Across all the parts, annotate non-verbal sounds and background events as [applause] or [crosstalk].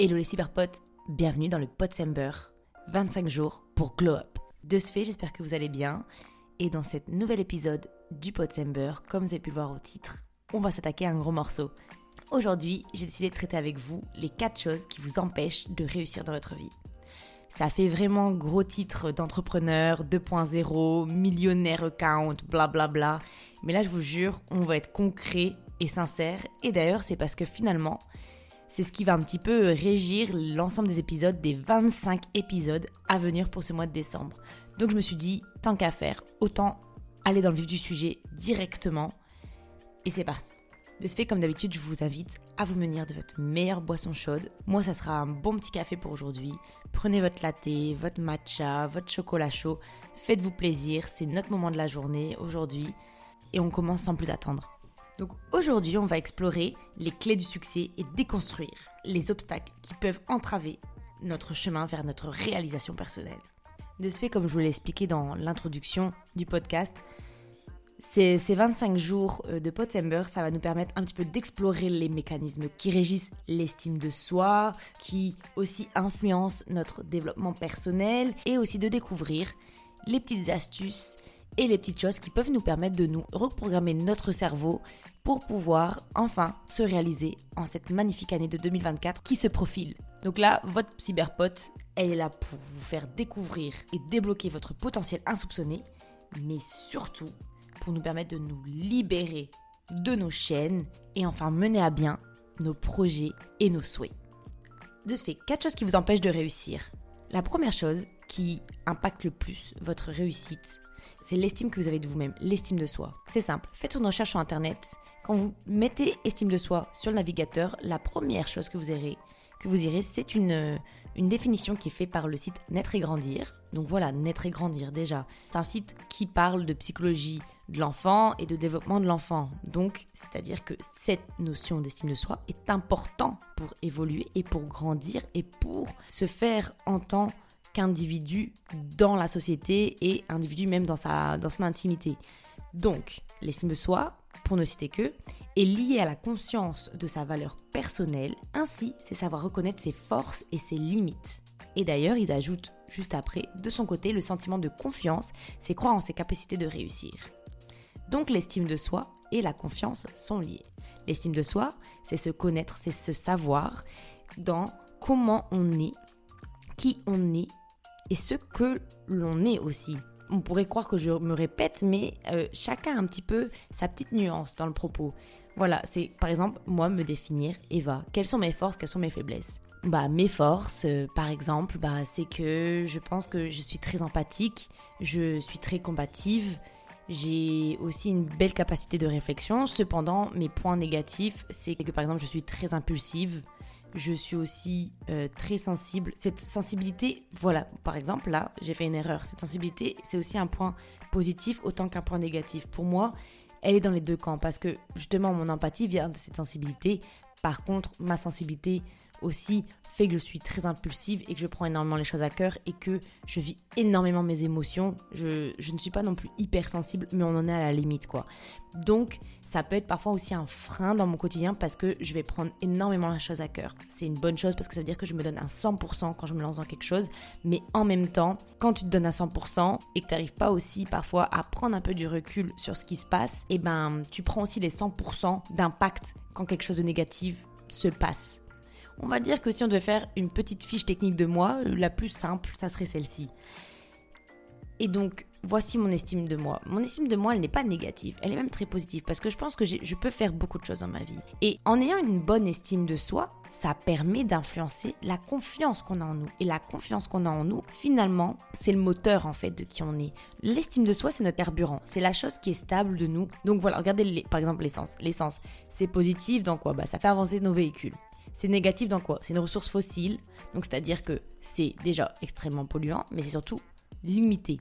Hello les cyberpotes, bienvenue dans le Potsember, 25 jours pour glow up. De ce fait, j'espère que vous allez bien. Et dans cet nouvel épisode du Potsember, comme vous avez pu le voir au titre, on va s'attaquer à un gros morceau. Aujourd'hui, j'ai décidé de traiter avec vous les 4 choses qui vous empêchent de réussir dans votre vie. Ça fait vraiment gros titre d'entrepreneur 2.0, millionnaire account, blablabla. Bla bla. Mais là, je vous jure, on va être concret et sincère. Et d'ailleurs, c'est parce que finalement, c'est ce qui va un petit peu régir l'ensemble des épisodes, des 25 épisodes à venir pour ce mois de décembre. Donc je me suis dit, tant qu'à faire, autant aller dans le vif du sujet directement. Et c'est parti. De ce fait, comme d'habitude, je vous invite à vous munir de votre meilleure boisson chaude. Moi, ça sera un bon petit café pour aujourd'hui. Prenez votre latte, votre matcha, votre chocolat chaud. Faites-vous plaisir, c'est notre moment de la journée aujourd'hui. Et on commence sans plus attendre. Donc aujourd'hui, on va explorer les clés du succès et déconstruire les obstacles qui peuvent entraver notre chemin vers notre réalisation personnelle. De ce fait, comme je vous l'ai expliqué dans l'introduction du podcast, ces, 25 jours euh, de Potsember, ça va nous permettre un petit peu d'explorer les mécanismes qui régissent l'estime de soi, qui aussi influencent notre développement personnel et aussi de découvrir les petites astuces et les petites choses qui peuvent nous permettre de nous reprogrammer notre cerveau pour pouvoir enfin se réaliser en cette magnifique année de 2024 qui se profile. Donc là, votre cyberpote, elle est là pour vous faire découvrir et débloquer votre potentiel insoupçonné, mais surtout pour nous permettre de nous libérer de nos chaînes et enfin mener à bien nos projets et nos souhaits. De ce fait, quatre choses qui vous empêchent de réussir. La première chose qui impacte le plus votre réussite, c'est l'estime que vous avez de vous-même, l'estime de soi. C'est simple, faites une recherche sur Internet. Quand vous mettez estime de soi sur le navigateur, la première chose que vous irez, que vous irez, c'est une, une définition qui est faite par le site Naître et Grandir. Donc voilà, Naître et Grandir déjà. C'est un site qui parle de psychologie de l'enfant et de développement de l'enfant. Donc, c'est-à-dire que cette notion d'estime de soi est importante pour évoluer et pour grandir et pour se faire individu dans la société et individu même dans, sa, dans son intimité. Donc, l'estime de soi, pour ne citer que, est lié à la conscience de sa valeur personnelle, ainsi c'est savoir reconnaître ses forces et ses limites. Et d'ailleurs, ils ajoutent juste après, de son côté, le sentiment de confiance, c'est croire en ses capacités de réussir. Donc l'estime de soi et la confiance sont liés. L'estime de soi, c'est se connaître, c'est se savoir dans comment on est, qui on est et ce que l'on est aussi. On pourrait croire que je me répète, mais euh, chacun a un petit peu sa petite nuance dans le propos. Voilà, c'est par exemple moi me définir, Eva, quelles sont mes forces, quelles sont mes faiblesses? Bah, mes forces, euh, par exemple, bah, c'est que je pense que je suis très empathique, je suis très combative, j'ai aussi une belle capacité de réflexion. Cependant, mes points négatifs, c'est que par exemple, je suis très impulsive, je suis aussi euh, très sensible. Cette sensibilité, voilà, par exemple, là, j'ai fait une erreur. Cette sensibilité, c'est aussi un point positif autant qu'un point négatif. Pour moi, elle est dans les deux camps parce que justement, mon empathie vient de cette sensibilité. Par contre, ma sensibilité aussi fait que je suis très impulsive et que je prends énormément les choses à cœur et que je vis énormément mes émotions. Je, ne suis pas non plus hypersensible, mais on en est à la limite, quoi. Donc, ça peut être parfois aussi un frein dans mon quotidien parce que je vais prendre énormément la chose à cœur. C'est une bonne chose parce que ça veut dire que je me donne un 100% quand je me lance dans quelque chose, mais en même temps, quand tu te donnes à 100% et que tu n'arrives pas aussi parfois à prendre un peu du recul sur ce qui se passe, et eh ben tu prends aussi les 100% d'impact quand quelque chose de négatif se passe. On va dire que si on devait faire une petite fiche technique de moi, la plus simple, ça serait celle-ci. Et donc, voici mon estime de moi. Mon estime de moi, elle n'est pas négative, elle est même très positive parce que je pense que je peux faire beaucoup de choses dans ma vie. Et en ayant une bonne estime de soi, ça permet d'influencer la confiance qu'on a en nous. Et la confiance qu'on a en nous, finalement, c'est le moteur en fait de qui on est. L'estime de soi, c'est notre carburant, c'est la chose qui est stable de nous. Donc voilà, regardez par exemple l'essence. L'essence, c'est positif dans quoi bah, Ça fait avancer nos véhicules. C'est négatif dans quoi? C'est une ressource fossile, donc c'est-à-dire que c'est déjà extrêmement polluant, mais c'est surtout limité.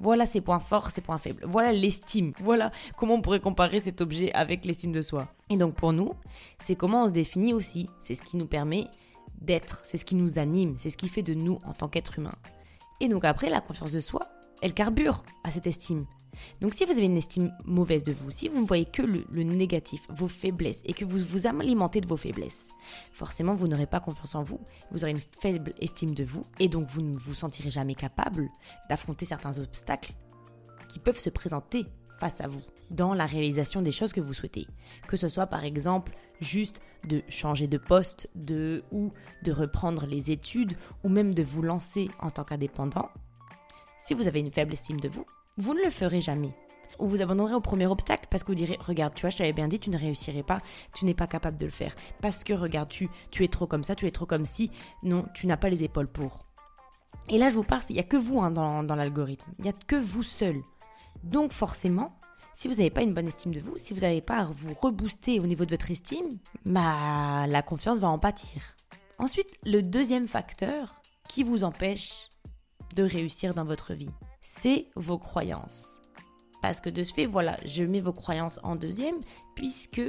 Voilà ses points forts, ses points faibles. Voilà l'estime. Voilà comment on pourrait comparer cet objet avec l'estime de soi. Et donc pour nous, c'est comment on se définit aussi. C'est ce qui nous permet d'être, c'est ce qui nous anime, c'est ce qui fait de nous en tant qu'être humain. Et donc après, la confiance de soi, elle carbure à cette estime. Donc si vous avez une estime mauvaise de vous, si vous ne voyez que le, négatif, vos faiblesses, et que vous vous alimentez de vos faiblesses, forcément vous n'aurez pas confiance en vous, vous aurez une faible estime de vous, et donc vous ne vous sentirez jamais capable d'affronter certains obstacles qui peuvent se présenter face à vous dans la réalisation des choses que vous souhaitez. Que ce soit par exemple juste de changer de poste, de ou de reprendre les études ou même de vous lancer en tant qu'indépendant. Si vous avez une faible estime de vous, vous ne le ferez jamais. Ou vous abandonnerez au premier obstacle parce que vous direz Regarde, tu vois, je t'avais bien dit, tu ne réussirais pas, tu n'es pas capable de le faire. Parce que, regarde, tu, tu es trop comme ça, tu es trop comme si. Non, tu n'as pas les épaules pour. Et là, je vous parle, il n'y a que vous hein, dans, l'algorithme. Il n'y a que vous seul. Donc, forcément, si vous n'avez pas une bonne estime de vous, si vous n'avez pas à vous rebooster au niveau de votre estime, bah, la confiance va en pâtir. Ensuite, le deuxième facteur qui vous empêche de réussir dans votre vie, c'est vos croyances. Parce que de ce fait, voilà, je mets vos croyances en deuxième, puisque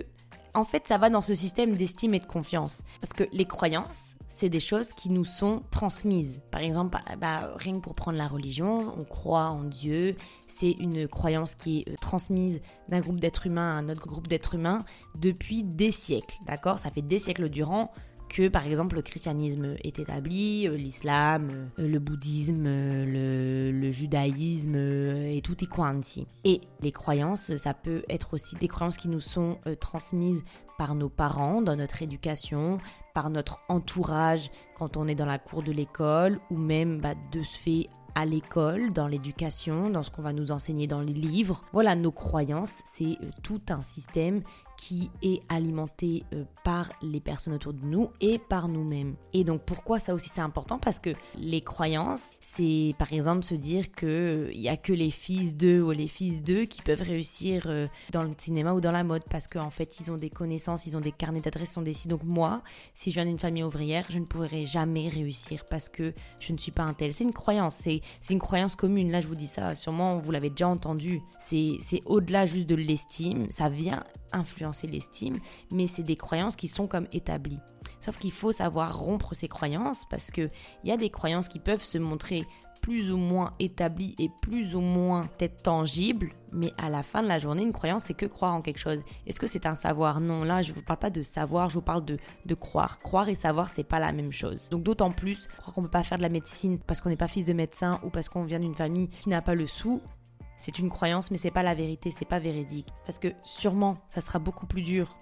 en fait, ça va dans ce système d'estime et de confiance. Parce que les croyances, c'est des choses qui nous sont transmises. Par exemple, bah, bah, rien que pour prendre la religion, on croit en Dieu, c'est une croyance qui est euh, transmise d'un groupe d'êtres humains à un autre groupe d'êtres humains depuis des siècles, d'accord? Ça fait des siècles durant que par exemple le christianisme est établi, euh, l'islam, euh, le bouddhisme, euh, le, judaïsme et tout est quanti. Et les croyances, ça peut être aussi des croyances qui nous sont transmises par nos parents dans notre éducation, par notre entourage quand on est dans la cour de l'école ou même bah, de ce fait à l'école, dans l'éducation, dans ce qu'on va nous enseigner dans les livres. Voilà, nos croyances, c'est tout un système qui est alimenté euh, par les personnes autour de nous et par nous-mêmes. Et donc pourquoi ça aussi c'est important? Parce que les croyances, c'est par exemple se dire qu'il euh, n'y a que les fils d'eux ou les fils d'eux qui peuvent réussir euh, dans le cinéma ou dans la mode parce qu'en fait ils ont des connaissances, ils ont des carnets d'adresses, ils ont des sites. Donc moi, si je viens d'une famille ouvrière, je ne pourrai jamais réussir parce que je ne suis pas un tel. C'est une croyance, c'est une croyance commune. Là je vous dis ça, sûrement vous l'avez déjà entendu. C'est au-delà juste de l'estime, ça vient influencer l'estime, mais c'est des croyances qui sont comme établies. Sauf qu'il faut savoir rompre ces croyances parce qu'il y a des croyances qui peuvent se montrer plus ou moins établies et plus ou moins peut-être tangibles, mais à la fin de la journée, une croyance, c'est que croire en quelque chose. Est-ce que c'est un savoir? Non, là, je ne vous parle pas de savoir, je vous parle de, de croire. Croire et savoir, c'est pas la même chose. Donc d'autant plus, croire qu'on ne peut pas faire de la médecine parce qu'on n'est pas fils de médecin ou parce qu'on vient d'une famille qui n'a pas le sou, c'est une croyance, mais c'est pas la vérité, c'est pas véridique. Parce que sûrement, ça sera beaucoup plus dur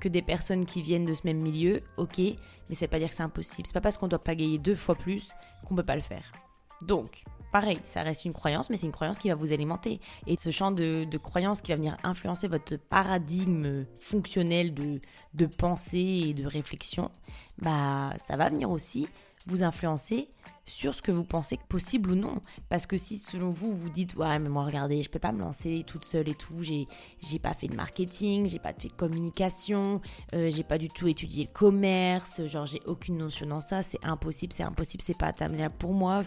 que des personnes qui viennent de ce même milieu, ok, mais c'est pas dire que c'est impossible. C'est pas parce qu'on doit pas gagner deux fois plus qu'on peut pas le faire. Donc, pareil, ça reste une croyance, mais c'est une croyance qui va vous alimenter. Et ce champ de, de croyance qui va venir influencer votre paradigme fonctionnel de, de pensée et de réflexion, bah, ça va venir aussi vous influencer sur ce que vous pensez possible ou non. Parce que si selon vous, vous dites ouais mais moi regardez, je peux pas me lancer toute seule et tout, j'ai j'ai pas fait de marketing, j'ai pas fait de communication, euh, j'ai pas du tout étudié le commerce, genre j'ai aucune notion dans ça, c'est impossible, c'est impossible, c'est pas atteignable pour moi,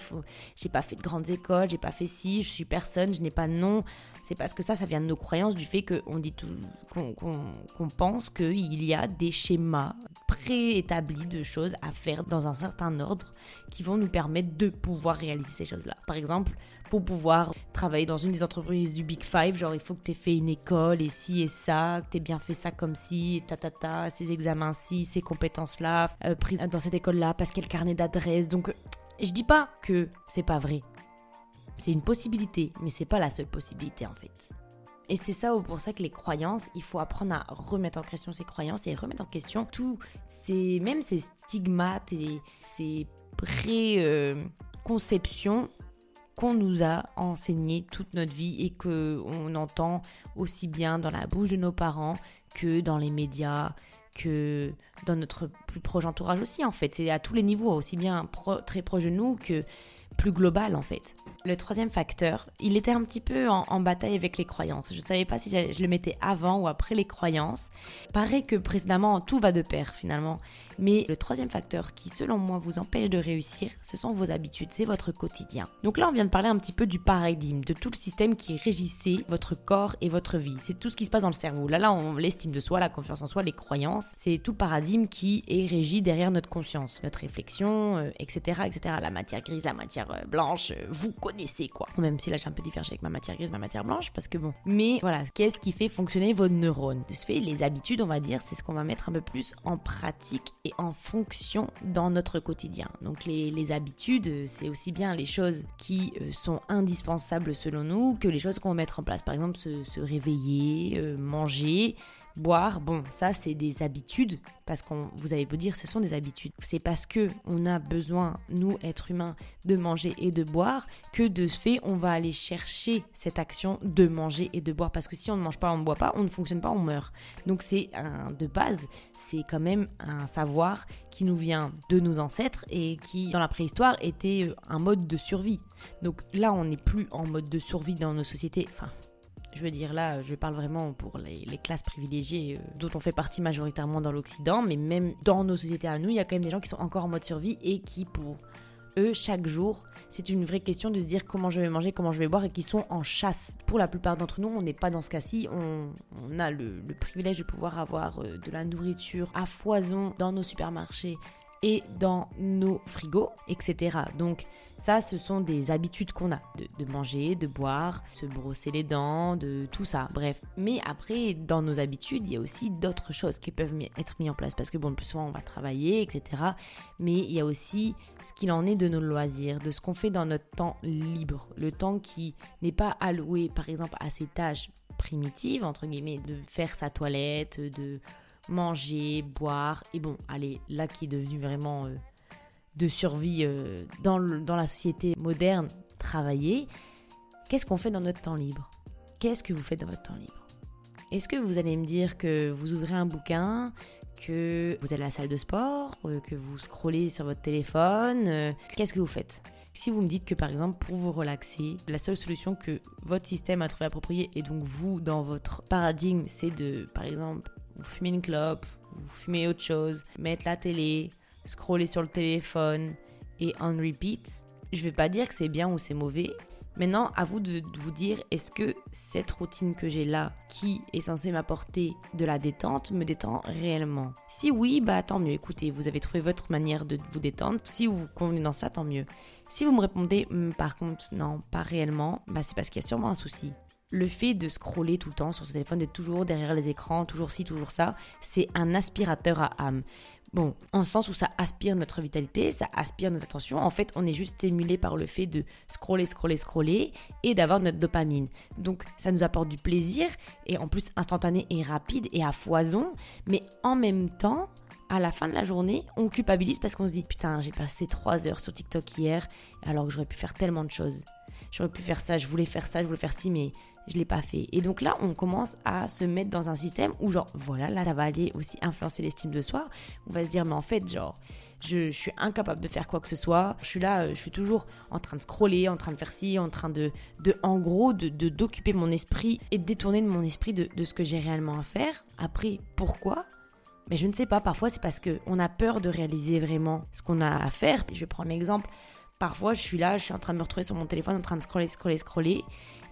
j'ai pas fait de grandes écoles, j'ai pas fait ci, je suis personne, je n'ai pas de nom. C'est parce que ça, ça vient de nos croyances, du fait qu'on dit qu'on pense qu'il y a des schémas préétablis de choses à faire dans un certain ordre qui vont nous permettre de pouvoir réaliser ces choses-là. Par exemple, pour pouvoir travailler dans une des entreprises du Big Five, genre il faut que tu aies fait une école et ci et ça, que tu aies bien fait ça comme ci, ta ta ta, ces examens-ci, ces compétences-là, euh, prises dans cette école-là, parce qu'il y a le carnet d'adresse. Donc, je dis pas que c'est pas vrai. C'est une possibilité, mais c'est pas la seule possibilité en fait. Et c'est ça pour ça que les croyances, il faut apprendre à remettre en question ces croyances et remettre en question tous ces, même ces stigmates et ces préconceptions qu'on nous a enseignées toute notre vie et que on entend aussi bien dans la bouche de nos parents que dans les médias, que dans notre plus proche entourage aussi en fait. C'est à tous les niveaux, aussi bien très proche de nous que plus global en fait. Le troisième facteur, il était un petit peu en, bataille avec les croyances. Je ne savais pas si je le mettais avant ou après les croyances. Paraît que précédemment, tout va de pair finalement. Mais le troisième facteur qui, selon moi, vous empêche de réussir, ce sont vos habitudes, c'est votre quotidien. Donc là, on vient de parler un petit peu du paradigme, de tout le système qui régissait votre corps et votre vie. C'est tout ce qui se passe dans le cerveau. Là, là, on l'estime de soi, la confiance en soi, les croyances. C'est tout le paradigme qui est régi derrière notre conscience, notre réflexion, etc., euh, etc. La matière grise, la matière euh, blanche, euh, vous connaissez quoi. Même si là, j'ai un peu divergé avec ma matière grise, ma matière blanche, parce que bon. Mais voilà, qu'est-ce qui fait fonctionner vos neurones? De ce fait, les habitudes, on va dire, c'est ce qu'on va mettre un peu plus en pratique et en fonction dans notre quotidien. Donc les, habitudes, c'est aussi bien les choses qui sont indispensables selon nous que les choses qu'on va mettre en place. Par exemple, se, réveiller, manger, boire, bon, ça c'est des habitudes parce qu'on vous avez beau dire ce sont des habitudes. C'est parce que on a besoin nous êtres humains de manger et de boire que de ce fait on va aller chercher cette action de manger et de boire parce que si on ne mange pas, on ne boit pas, on ne fonctionne pas, on meurt. Donc c'est de base, c'est quand même un savoir qui nous vient de nos ancêtres et qui dans la préhistoire était euh, un mode de survie. Donc là on n'est plus en mode de survie dans nos sociétés, enfin je veux dire là, je parle vraiment pour les, classes privilégiées euh, dont on fait partie majoritairement dans l'Occident, mais même dans nos sociétés à nous, il y a quand même des gens qui sont encore en mode survie et qui, pour eux, chaque jour, c'est une vraie question de se dire comment je vais manger, comment je vais boire et qui sont en chasse. Pour la plupart d'entre nous, on n'est pas dans ce cas-ci. On, a le, privilège de pouvoir avoir euh, de la nourriture à foison dans nos supermarchés et dans nos frigos, etc. Donc ça, ce sont des habitudes qu'on a, de, manger, de boire, se brosser les dents, de tout ça, bref. Mais après, dans nos habitudes, il y a aussi d'autres choses qui peuvent être mises en place, parce que bon, plus souvent, on va travailler, etc. Mais il y a aussi ce qu'il en est de nos loisirs, de ce qu'on fait dans notre temps libre, le temps qui n'est pas alloué, par exemple, à ces tâches primitives, entre guillemets, de faire sa toilette, de manger, boire, et bon, allez, là qui est devenu vraiment euh, de survie euh, dans, dans la société moderne, travailler, qu'est-ce qu'on fait dans notre temps libre? Qu'est-ce que vous faites dans votre temps libre? Est-ce que vous allez me dire que vous ouvrez un bouquin, que vous allez à la salle de sport, euh, que vous scrollez sur votre téléphone Qu'est-ce que vous faites? Si vous me dites que par exemple pour vous relaxer, la seule solution que votre système a trouvé appropriée et donc vous dans votre paradigme c'est de par exemple vous fumez une clope, vous fumez autre chose, mettre la télé, scroller sur le téléphone et on repeat, je vais pas dire que c'est bien ou c'est mauvais. Maintenant, à vous de vous dire, est-ce que cette routine que j'ai là, qui est censée m'apporter de la détente, me détend réellement? Si oui, bah tant mieux. Écoutez, vous avez trouvé votre manière de vous détendre. Si vous vous convenez dans ça, tant mieux. Si vous me répondez, hmm, par contre, non, pas réellement, bah c'est parce qu'il y a sûrement un souci le fait de scroller tout le temps sur ce téléphone, d'être toujours derrière les écrans, toujours ci, toujours ça, c'est un aspirateur à âme. Bon, en sens où ça aspire notre vitalité, ça aspire nos attentions. En fait, on est juste stimulé par le fait de scroller, scroller, scroller et d'avoir notre dopamine. Donc, ça nous apporte du plaisir et en plus instantané et rapide et à foison. Mais en même temps, à la fin de la journée, on culpabilise parce qu'on se dit Putain, j'ai passé 3 heures sur TikTok hier alors que j'aurais pu faire tellement de choses. J'aurais pu faire ça, je voulais faire ça, je voulais faire ci, mais je l'ai pas fait. Et donc là, on commence à se mettre dans un système où genre, voilà, là, ça va aller aussi influencer l'estime de soi. On va se dire, mais en fait, genre, je, suis incapable de faire quoi que ce soit. Je suis là, je suis toujours en train de scroller, en train de faire ci, en train de, de en gros, de d'occuper mon esprit et de détourner de mon esprit de, de ce que j'ai réellement à faire. Après, pourquoi? Mais je ne sais pas, parfois c'est parce qu'on a peur de réaliser vraiment ce qu'on a à faire. Je vais prendre l'exemple, parfois je suis là, je suis en train de me retrouver sur mon téléphone en train de scroller, scroller, scroller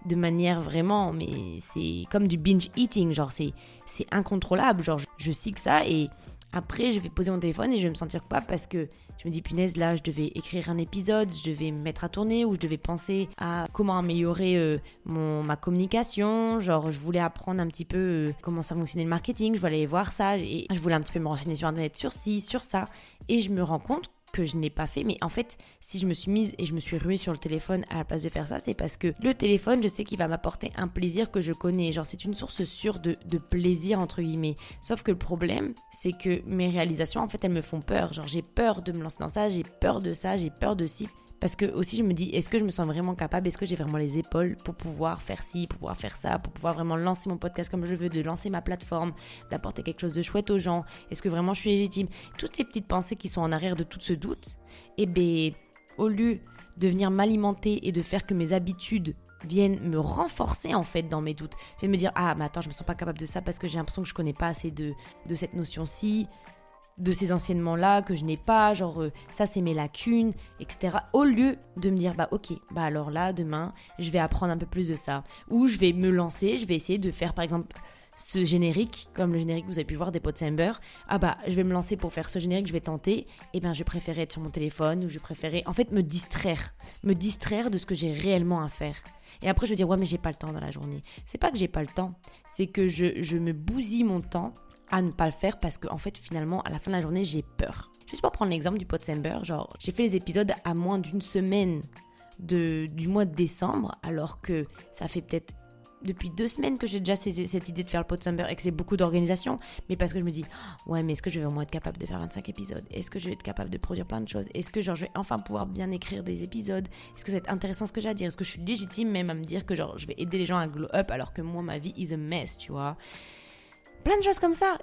de manière vraiment, mais c'est comme du binge eating, genre c'est, c'est incontrôlable, genre je, je que ça et après je vais poser mon téléphone et je vais me sentir coupable parce que je me dis punaise là je devais écrire un épisode, je devais me mettre à tourner ou je devais penser à comment améliorer euh, mon, ma communication, genre je voulais apprendre un petit peu euh, comment ça fonctionnait le marketing, je voulais aller voir ça et je voulais un petit peu me renseigner sur internet sur ci, sur ça et je me rends compte que je n'ai pas fait. Mais en fait, si je me suis mise et je me suis ruée sur le téléphone à la place de faire ça, c'est parce que le téléphone, je sais qu'il va m'apporter un plaisir que je connais. Genre, c'est une source sûre de, de, plaisir, entre guillemets. Sauf que le problème, c'est que mes réalisations, en fait, elles me font peur. Genre, j'ai peur de me lancer dans ça, j'ai peur de ça, j'ai peur de ci. Parce que aussi je me dis, est-ce que je me sens vraiment capable? Est-ce que j'ai vraiment les épaules pour pouvoir faire ci, pour pouvoir faire ça, pour pouvoir vraiment lancer mon podcast comme je veux, de lancer ma plateforme, d'apporter quelque chose de chouette aux gens? Est-ce que vraiment je suis légitime? Toutes ces petites pensées qui sont en arrière de tout ce doute, eh bien, au lieu de venir m'alimenter et de faire que mes habitudes viennent me renforcer en fait dans mes doutes. Viennent me dire ah mais attends je me sens pas capable de ça parce que j'ai l'impression que je connais pas assez de, de cette notion-ci de ces enseignements-là que je n'ai pas, genre euh, ça c'est mes lacunes, etc. Au lieu de me dire bah ok, bah alors là demain je vais apprendre un peu plus de ça, ou je vais me lancer, je vais essayer de faire par exemple ce générique, comme le générique que vous avez pu voir des pots Samber, ah bah je vais me lancer pour faire ce générique, je vais tenter, et eh bien je préférais être sur mon téléphone ou je préférais en fait me distraire, me distraire de ce que j'ai réellement à faire. Et après je vais dire ouais mais j'ai pas le temps dans la journée. C'est pas que j'ai pas le temps, c'est que je, je me bousille mon temps à ne pas le faire parce que en fait finalement à la fin de la journée j'ai peur. Juste pour prendre l'exemple du pot Samber, genre j'ai fait les épisodes à moins d'une semaine de, du mois de décembre alors que ça fait peut-être depuis deux semaines que j'ai déjà cette idée de faire le pot Summer et que c'est beaucoup d'organisation, mais parce que je me dis, ouais, mais est-ce que je vais vraiment être capable de faire 25 épisodes? Est-ce que je vais être capable de produire plein de choses? Est-ce que genre, je vais enfin pouvoir bien écrire des épisodes? Est-ce que être intéressant ce que j'ai à dire? Est-ce que je suis légitime même à me dire que genre, je vais aider les gens à glow up alors que moi, ma vie is a mess, tu vois? Plein de choses comme ça.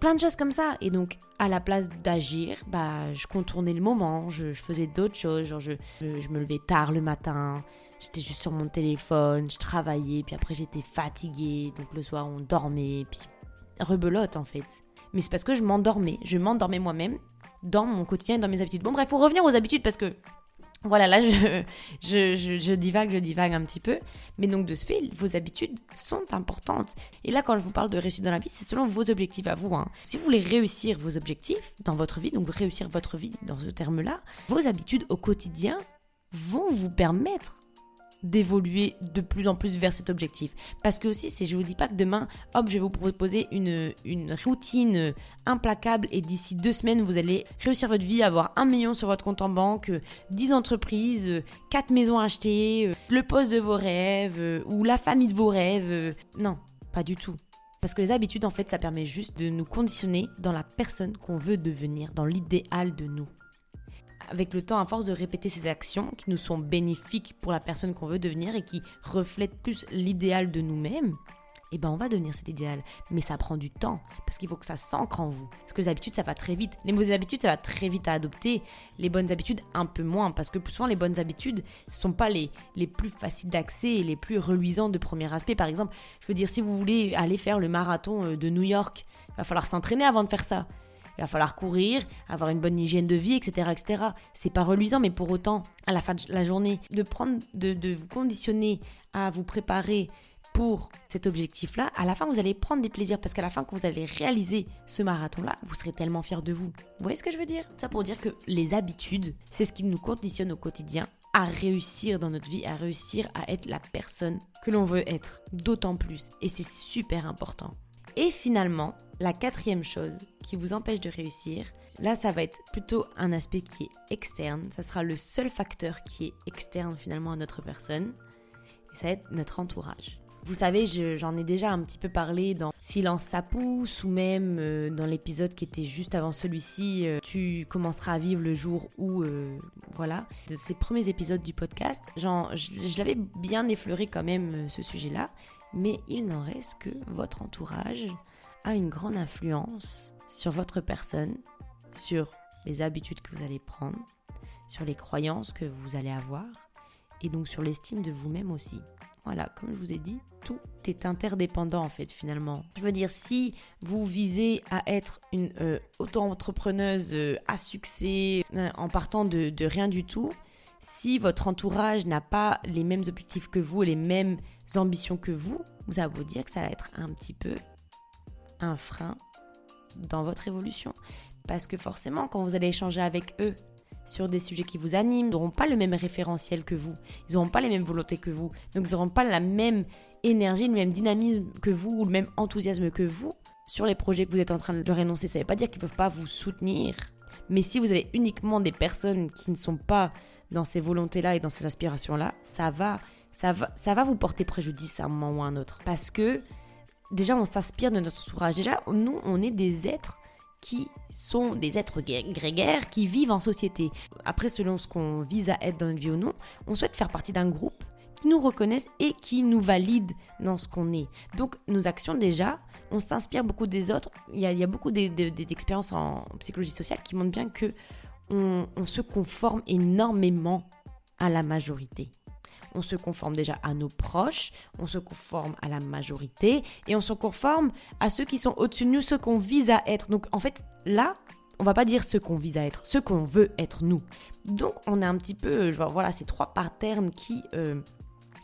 Plein de choses comme ça. Et donc, à la place d'agir, bah, je contournais le moment, je, faisais d'autres choses, genre je, je, me levais tard le matin, J'étais juste sur mon téléphone, je travaillais, puis après j'étais fatiguée, donc le soir on dormait, puis rebelote en fait. Mais c'est parce que je m'endormais, je m'endormais moi-même dans mon quotidien, dans mes habitudes. Bon bref, pour revenir aux habitudes, parce que voilà, là [laughs] je, divague, je divague un petit peu. Mais donc de ce fait, vos habitudes sont importantes. Et là, quand je vous parle de réussite dans la vie, c'est selon vos objectifs à vous. Hein. Si vous voulez réussir vos objectifs dans votre vie, donc réussir votre vie dans ce terme-là, vos habitudes au quotidien vont vous permettre d'évoluer de plus en plus vers cet objectif. Parce que aussi, c'est, je vous dis pas que demain, hop, je vais vous proposer une, une routine implacable et d'ici deux semaines, vous allez réussir votre vie, avoir un million sur votre compte en banque, 10 entreprises, quatre maisons achetées, le poste de vos rêves ou la famille de vos rêves. Non, pas du tout. Parce que les habitudes, en fait, ça permet juste de nous conditionner dans la personne qu'on veut devenir, dans l'idéal de nous avec le temps, à force de répéter ces actions qui nous sont bénéfiques pour la personne qu'on veut devenir et qui reflètent plus l'idéal de nous-mêmes, eh ben on va devenir cet idéal. Mais ça prend du temps, parce qu'il faut que ça s'ancre en vous. Parce que les habitudes, ça va très vite. Les mauvaises habitudes, ça va très vite à adopter. Les bonnes habitudes, un peu moins. Parce que plus souvent, les bonnes habitudes, ce sont pas les, les plus faciles d'accès et les plus reluisants de premier aspect. Par exemple, je veux dire, si vous voulez aller faire le marathon euh, de New York, il va falloir s'entraîner avant de faire ça. Il va falloir courir, avoir une bonne hygiène de vie, etc. etc. C'est pas reluisant, mais pour autant, à la fin de la journée, de prendre, de, vous conditionner à vous préparer pour cet objectif-là, à la fin, vous allez prendre des plaisirs parce qu'à la fin, quand vous allez réaliser ce marathon-là, vous serez tellement fier de vous. Vous voyez ce que je veux dire? Ça pour dire que les habitudes, c'est ce qui nous conditionne au quotidien à réussir dans notre vie, à réussir à être la personne que l'on veut être, d'autant plus. Et c'est super important. Et finalement, la quatrième chose qui vous empêche de réussir, là ça va être plutôt un aspect qui est externe, ça sera le seul facteur qui est externe finalement à notre personne, et ça va être notre entourage. Vous savez, j'en ai déjà un petit peu parlé dans Silence ça pousse ou même euh, dans l'épisode qui était juste avant celui-ci, euh, tu commenceras à vivre le jour où, euh, voilà, de ces premiers épisodes du podcast. Genre, je, je l'avais bien effleuré quand même ce sujet-là, mais il n'en reste que votre entourage a une grande influence sur votre personne, sur les habitudes que vous allez prendre, sur les croyances que vous allez avoir et donc sur l'estime de vous-même aussi. Voilà, comme je vous ai dit, tout est interdépendant en fait finalement. Je veux dire, si vous visez à être une euh, auto-entrepreneuse euh, à succès euh, en partant de, de, rien du tout, si votre entourage n'a pas les mêmes objectifs que vous et les mêmes ambitions que vous, vous allez vous dire que ça va être un petit peu un frein dans votre évolution. Parce que forcément, quand vous allez échanger avec eux sur des sujets qui vous animent, ils n'auront pas le même référentiel que vous, ils n'auront pas les mêmes volontés que vous, donc ils n'auront pas la même énergie, le même dynamisme que vous, ou le même enthousiasme que vous sur les projets que vous êtes en train de leur énoncer. Ça ne veut pas dire qu'ils ne peuvent pas vous soutenir, mais si vous avez uniquement des personnes qui ne sont pas dans ces volontés-là et dans ces aspirations-là, ça va, ça va, ça va vous porter préjudice à un moment ou à un autre. Parce que déjà on s'inspire de notre entourage. Déjà, nous, on est des êtres qui sont des êtres grégaires qui vivent en société. Après, selon ce qu'on vise à être dans notre vie ou non, on souhaite faire partie d'un groupe qui nous reconnaisse et qui nous valide dans ce qu'on est. Donc, nos actions, déjà, on s'inspire beaucoup des autres. Il y a, beaucoup d'expériences en psychologie sociale qui montrent bien que on se conforme énormément à la majorité on se conforme déjà à nos proches, on se conforme à la majorité et on se conforme à ceux qui sont au-dessus de nous, ceux qu'on vise à être. Donc en fait, là, on va pas dire ce qu'on vise à être, ce qu'on veut être nous. Donc on a un petit peu, genre, voilà, ces trois patterns qui euh,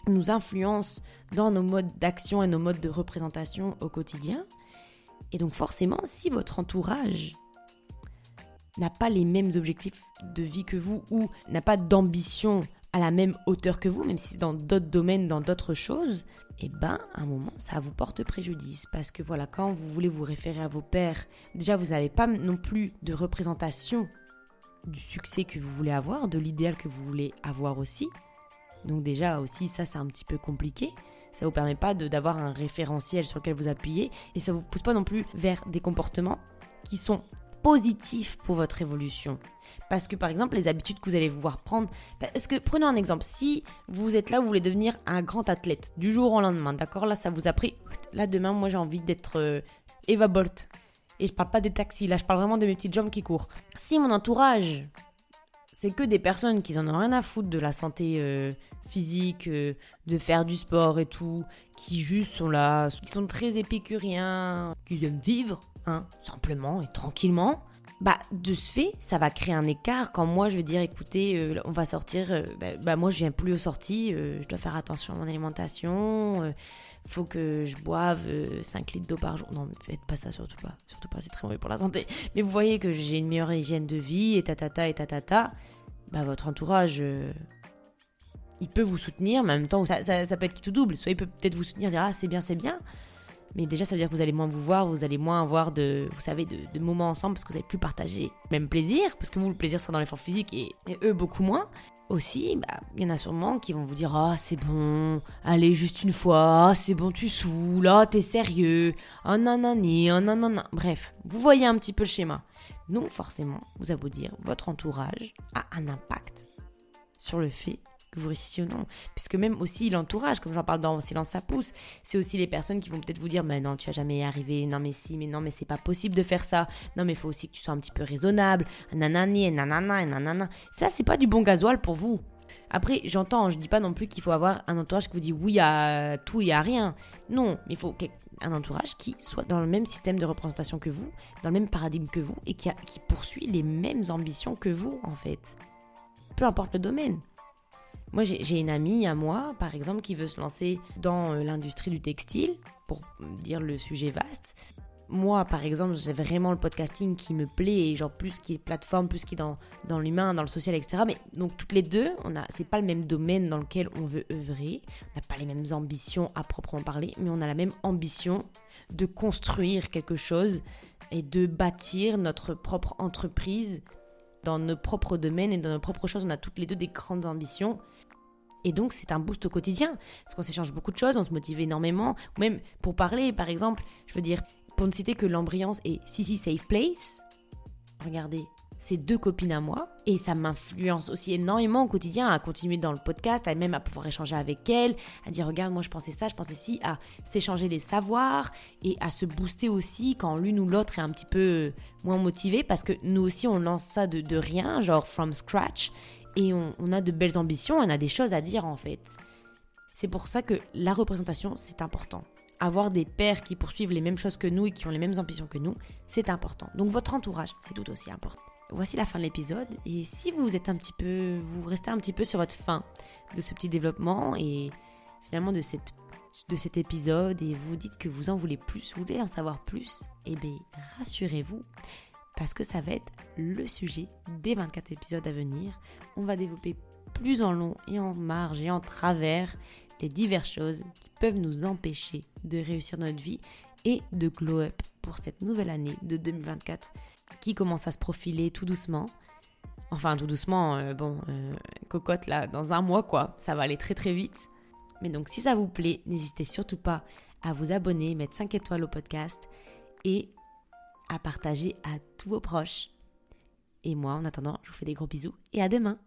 nous influencent dans nos modes d'action et nos modes de représentation au quotidien. Et donc forcément, si votre entourage n'a pas les mêmes objectifs de vie que vous ou n'a pas d'ambition à la même hauteur que vous, même si c'est dans d'autres domaines, dans d'autres choses, eh ben, à un moment, ça vous porte préjudice. Parce que voilà, quand vous voulez vous référer à vos pères, déjà, vous n'avez pas non plus de représentation du succès que vous voulez avoir, de l'idéal que vous voulez avoir aussi. Donc déjà aussi, ça, c'est un petit peu compliqué. Ça vous permet pas d'avoir un référentiel sur lequel vous appuyez et ça vous pousse pas non plus vers des comportements qui sont positif pour votre évolution. Parce que par exemple, les habitudes que vous allez voir prendre, parce que prenons un exemple, si vous êtes là, vous voulez devenir un grand athlète du jour au lendemain, d'accord Là, ça vous a pris, là demain, moi j'ai envie d'être euh, Eva Bolt. Et je parle pas des taxis, là je parle vraiment de mes petites jambes qui courent. Si mon entourage, c'est que des personnes qui en ont rien à foutre de la santé euh, physique, euh, de faire du sport et tout, qui juste sont là, qui sont très épicuriens, qui aiment vivre, Hein, simplement et tranquillement, bah de ce fait, ça va créer un écart quand moi je vais dire écoutez, euh, on va sortir, euh, bah, bah, moi je viens plus aux sorties, euh, je dois faire attention à mon alimentation, faut que je boive 5 litres d'eau par jour. Non, faites pas ça surtout pas, surtout pas, c'est très mauvais pour la santé. Mais vous voyez que j'ai une meilleure hygiène de vie et tatata et tatata, bah votre entourage il peut vous soutenir, mais en même temps ça, ça peut être qui tout double, soit il peut peut-être vous soutenir dire ah c'est bien c'est bien, mais déjà, ça veut dire que vous allez moins vous voir, vous allez moins avoir de, vous savez, de, moments ensemble parce que vous n'allez plus partager même plaisir, parce que vous, le plaisir sera dans l'effort physique et, eux beaucoup moins. Aussi, bah, il y en a sûrement qui vont vous dire Ah, c'est bon, allez, juste une fois, ah, c'est bon, tu saoules, ah, t'es sérieux, ah, nanani, ah, nanana. Bref, vous voyez un petit peu le schéma. Donc, forcément, vous avez beau dire, votre entourage a un impact sur le fait que vous réussissiez ou non. Puisque même aussi l'entourage, comme j'en parle dans Silence ça pousse, c'est aussi les personnes qui vont peut-être vous dire, mais non, tu vas jamais y non mais si, mais non mais c'est pas possible de faire ça, non mais il faut aussi que tu sois un petit peu raisonnable, nanani, nanana, nanana. Ça, c'est pas du bon gasoil pour vous. Après, j'entends, je dis pas non plus qu'il faut avoir un entourage qui vous dit oui à tout et à rien. Non, mais il faut un entourage qui soit dans le même système de représentation que vous, dans le même paradigme que vous, et qui poursuit les mêmes ambitions que vous, en fait. Peu importe le domaine. Moi, j'ai une amie à moi, par exemple, qui veut se lancer dans euh, l'industrie du textile, pour dire le sujet vaste. Moi, par exemple, j'ai vraiment le podcasting qui me plaît, et genre plus qui est plateforme, plus qui est dans, dans l'humain, dans le social, etc. Mais donc toutes les deux, on a, c'est pas le même domaine dans lequel on veut œuvrer, on n'a pas les mêmes ambitions à proprement parler, mais on a la même ambition de construire quelque chose et de bâtir notre propre entreprise dans nos propres domaines et dans nos propres choses. On a toutes les deux des grandes ambitions. Et donc, c'est un boost au quotidien. Parce qu'on s'échange beaucoup de choses, on se motive énormément. Même pour parler, par exemple, je veux dire, pour ne citer que l'ambiance et Sisi Safe Place, regardez, c'est deux copines à moi. Et ça m'influence aussi énormément au quotidien à continuer dans le podcast, à même à pouvoir échanger avec elles, à dire regarde, moi je pensais ça, je pensais ci, à s'échanger les savoirs et à se booster aussi quand l'une ou l'autre est un petit peu moins motivée parce que nous aussi on lance ça de rien, genre from scratch et on, a de belles ambitions, on a des choses à dire en fait. C'est pour ça que la représentation, c'est important. Avoir des pères qui poursuivent les mêmes choses que nous et qui ont les mêmes ambitions que nous, c'est important. Donc votre entourage, c'est tout aussi important. Voici la fin de l'épisode et si vous êtes un petit peu, vous restez un petit peu sur votre fin de ce petit développement et finalement de de cet épisode et vous dites que vous en voulez plus, vous voulez en savoir plus, eh bien rassurez-vous, parce que ça va être le sujet des 24 épisodes à venir. On va développer plus en long et en marge et en travers les diverses choses qui peuvent nous empêcher de réussir notre vie et de glow up pour cette nouvelle année de 2024 qui commence à se profiler tout doucement. Enfin, tout doucement, euh, bon, euh, cocotte là, dans un mois quoi, ça va aller très très vite. Mais donc, si ça vous plaît, n'hésitez surtout pas à vous abonner, mettre 5 étoiles au podcast et à partager à tous vos proches. Et moi, en attendant, je vous fais des gros bisous et à demain